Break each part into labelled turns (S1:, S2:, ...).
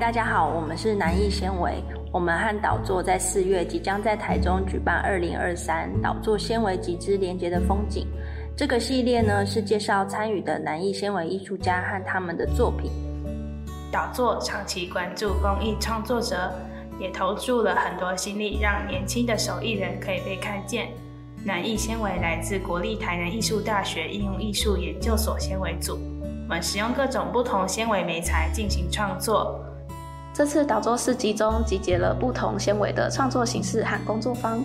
S1: 大家好，我们是南艺纤维。我们和导座在四月即将在台中举办二零二三导座纤维集资连接的风景。这个系列呢是介绍参与的南艺纤维艺术家和他们的作品。
S2: 导座长期关注公益创作者，也投注了很多心力，让年轻的手艺人可以被看见。南艺纤维来自国立台南艺术大学应用艺术研究所纤维组，我们使用各种不同纤维媒材进行创作。
S3: 这次导作市集中集结了不同纤维的创作形式和工作坊。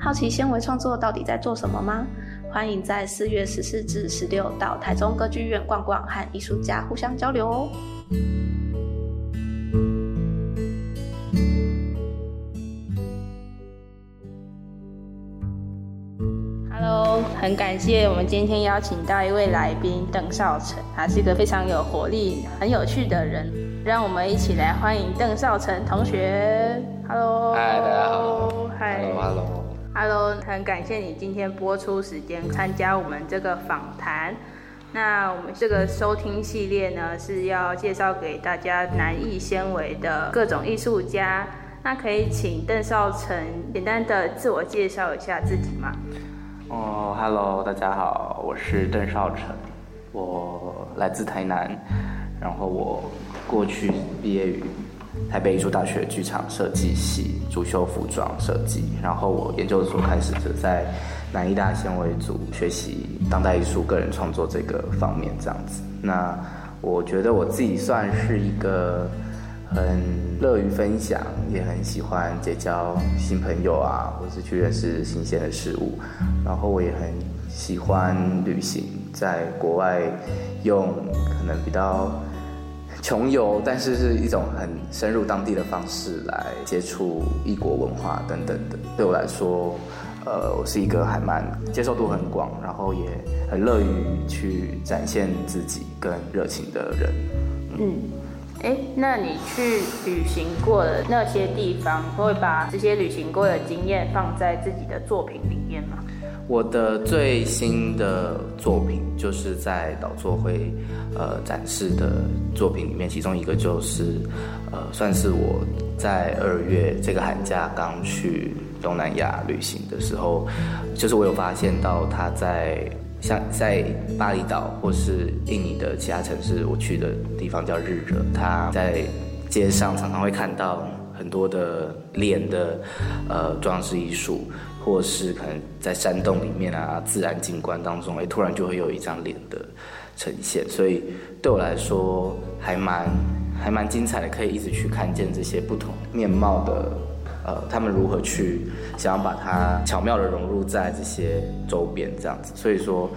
S3: 好奇纤维创作到底在做什么吗？欢迎在四月十四至十六到台中歌剧院逛逛，和艺术家互相交流哦。
S4: 很感谢我们今天邀请到一位来宾邓少成，他是一个非常有活力、很有趣的人。让我们一起来欢迎邓少成同学。Hello，
S5: 嗨，大家好。
S4: ，Hello，Hello，Hello，很感谢你今天播出时间参加我们这个访谈。那我们这个收听系列呢，是要介绍给大家南艺纤维的各种艺术家。那可以请邓少成简单的自我介绍一下自己吗？
S5: 哦，Hello，大家好，我是邓少成，我来自台南，然后我。过去毕业于台北艺术大学剧场设计系，主修服装设计。然后我研究所开始就在南艺大纤维组学习当代艺术、个人创作这个方面，这样子。那我觉得我自己算是一个很乐于分享，也很喜欢结交新朋友啊，或是去认识新鲜的事物。然后我也很喜欢旅行，在国外用可能比较。穷游，但是是一种很深入当地的方式来接触异国文化等等的。对我来说，呃，我是一个还蛮接受度很广，然后也很乐于去展现自己跟热情的人。
S4: 嗯，哎，那你去旅行过的那些地方，会把这些旅行过的经验放在自己的作品里面吗？
S5: 我的最新的作品就是在导作会，呃，展示的作品里面，其中一个就是，呃，算是我在二月这个寒假刚去东南亚旅行的时候，就是我有发现到他在像在巴厘岛或是印尼的其他城市，我去的地方叫日惹，他在街上常常会看到很多的脸的呃装饰艺术。或是可能在山洞里面啊，自然景观当中，哎，突然就会有一张脸的呈现，所以对我来说还蛮还蛮精彩的，可以一直去看见这些不同面貌的，呃，他们如何去想要把它巧妙的融入在这些周边这样子。所以说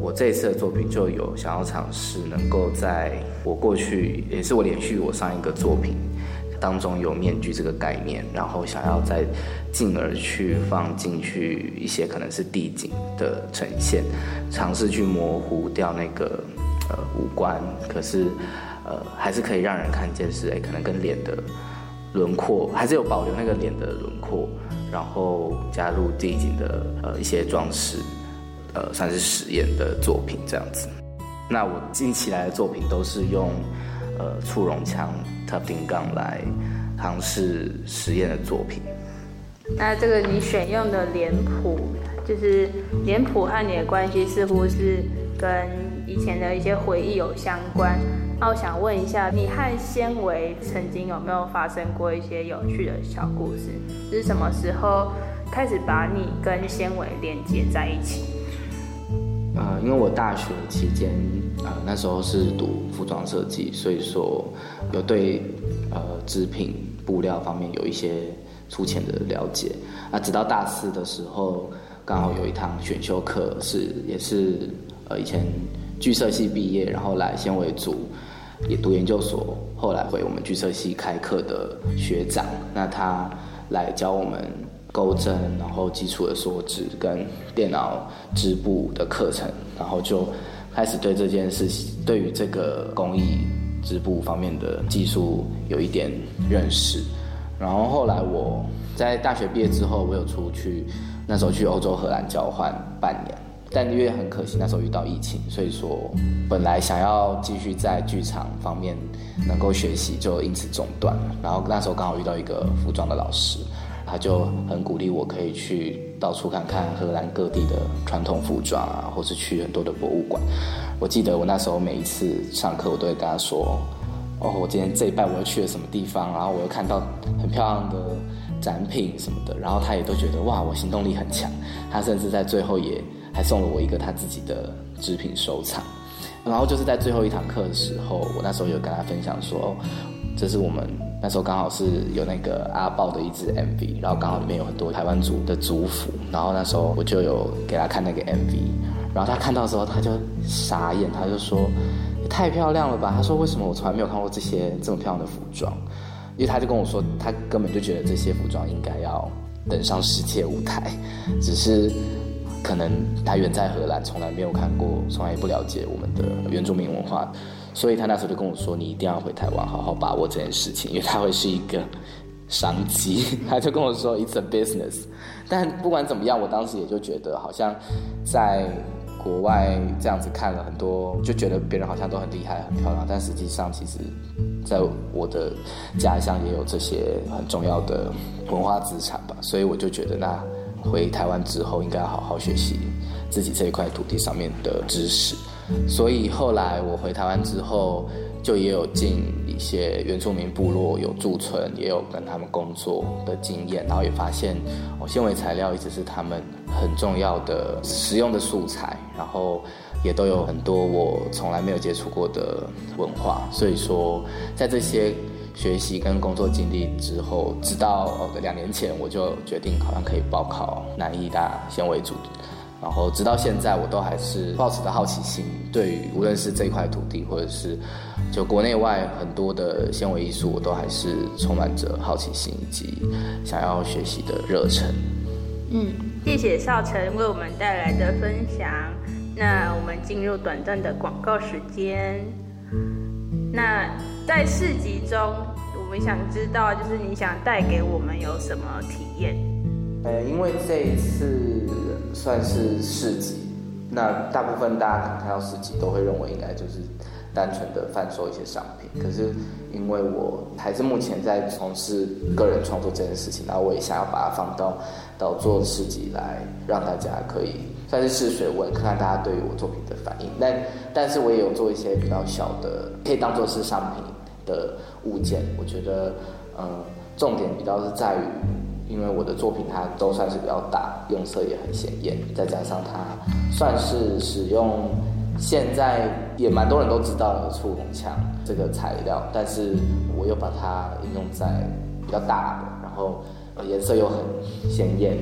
S5: 我这一次的作品就有想要尝试，能够在我过去也是我连续我上一个作品。当中有面具这个概念，然后想要再进而去放进去一些可能是地景的呈现，尝试去模糊掉那个呃五官，可是呃还是可以让人看见是哎可能跟脸的轮廓还是有保留那个脸的轮廓，然后加入地景的呃一些装饰，呃算是实验的作品这样子。那我近期来的作品都是用。呃，簇绒墙、特定钢来尝试实验的作品。
S4: 那这个你选用的脸谱，就是脸谱和你的关系似乎是跟以前的一些回忆有相关。那我想问一下，你和纤维曾经有没有发生过一些有趣的小故事？是什么时候开始把你跟纤维连接在一起？
S5: 呃，因为我大学期间，呃，那时候是读服装设计，所以说有对呃织品布料方面有一些粗浅的了解。那直到大四的时候，刚好有一堂选修课是也是呃以前剧社系毕业，然后来纤维组也读研究所，后来回我们剧社系开课的学长，那他来教我们。钩针，然后基础的锁指跟电脑织布的课程，然后就开始对这件事情，对于这个工艺织布方面的技术有一点认识。然后后来我在大学毕业之后，我有出去，那时候去欧洲荷兰交换半年，但因为很可惜那时候遇到疫情，所以说本来想要继续在剧场方面能够学习，就因此中断了。然后那时候刚好遇到一个服装的老师，他就很鼓励我可以去到处看看荷兰各地的传统服装啊，或是去很多的博物馆。我记得我那时候每一次上课，我都会跟他说：“哦，我今天这一拜我又去了什么地方，然后我又看到很漂亮的展品什么的。”然后他也都觉得哇，我行动力很强。他甚至在最后也 还送了我一个他自己的织品收藏。然后就是在最后一堂课的时候，我那时候有跟他分享说：“这是我们那时候刚好是有那个阿豹的一支 MV，然后刚好里面有很多台湾族的族服。然后那时候我就有给他看那个 MV。”然后他看到的时候，他就傻眼，他就说：“太漂亮了吧？”他说：“为什么我从来没有看过这些这么漂亮的服装？”因为他就跟我说，他根本就觉得这些服装应该要登上世界舞台，只是可能他远在荷兰，从来没有看过，从来也不了解我们的原住民文化，所以他那时候就跟我说：“你一定要回台湾，好好把握这件事情，因为他会是一个商机。”他就跟我说：“It's a business。”但不管怎么样，我当时也就觉得好像在。国外这样子看了很多，就觉得别人好像都很厉害、很漂亮，但实际上，其实在我的家乡也有这些很重要的文化资产吧。所以我就觉得，那回台湾之后，应该要好好学习自己这一块土地上面的知识。所以后来我回台湾之后。就也有进一些原住民部落有驻村，也有跟他们工作的经验，然后也发现哦，纤维材料一直是他们很重要的实用的素材，然后也都有很多我从来没有接触过的文化，所以说在这些学习跟工作经历之后，直到两年前我就决定好像可以报考南艺大纤维组。然后直到现在，我都还是抱持着好奇心，对于无论是这块土地，或者是就国内外很多的纤维艺术，我都还是充满着好奇心以及想要学习的热忱。
S4: 嗯，谢谢少成为我们带来的分享。那我们进入短暂的广告时间。那在市集中，我们想知道，就是你想带给我们有什么体验？
S5: 呃，因为这一次。算是市集，那大部分大家可能看到市集都会认为应该就是单纯的贩售一些商品。可是因为我还是目前在从事个人创作这件事情，然后我也想要把它放到到做市集来，让大家可以算是试水温，看看大家对于我作品的反应。但但是我也有做一些比较小的，可以当做是商品的物件。我觉得，嗯，重点比较是在于。因为我的作品它都算是比较大，用色也很显眼，再加上它算是使用现在也蛮多人都知道的触红墙这个材料，但是我又把它应用在比较大的，然后颜色又很鲜艳，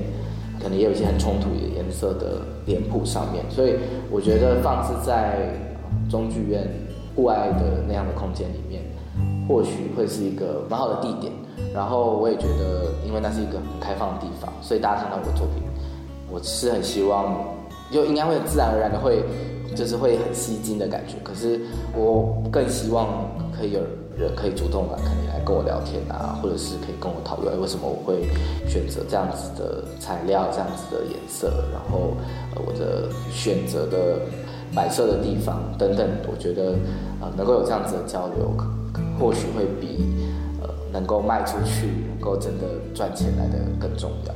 S5: 可能也有一些很冲突的颜色的脸谱上面，所以我觉得放置在中剧院户外的那样的空间里面，或许会是一个蛮好的地点。然后我也觉得，因为那是一个很开放的地方，所以大家看到我的作品，我是很希望，就应该会自然而然的会，就是会很吸睛的感觉。可是我更希望可以有人可以主动来，可以来跟我聊天啊，或者是可以跟我讨论为什么我会选择这样子的材料、这样子的颜色，然后我的选择的摆设的地方等等。我觉得呃能够有这样子的交流，或许会比。能够卖出去，能够真的赚钱来的更重要。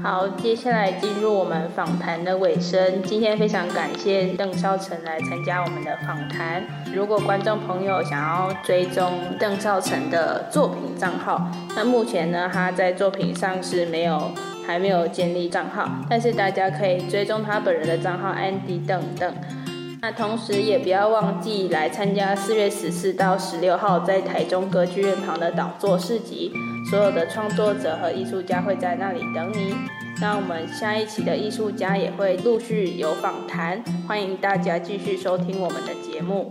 S4: 好，接下来进入我们访谈的尾声。今天非常感谢邓少成来参加我们的访谈。如果观众朋友想要追踪邓少成的作品账号，那目前呢，他在作品上是没有还没有建立账号，但是大家可以追踪他本人的账号 Andy 邓邓。那同时也不要忘记来参加四月十四到十六号在台中歌剧院旁的导座市集，所有的创作者和艺术家会在那里等你。那我们下一期的艺术家也会陆续有访谈，欢迎大家继续收听我们的节目。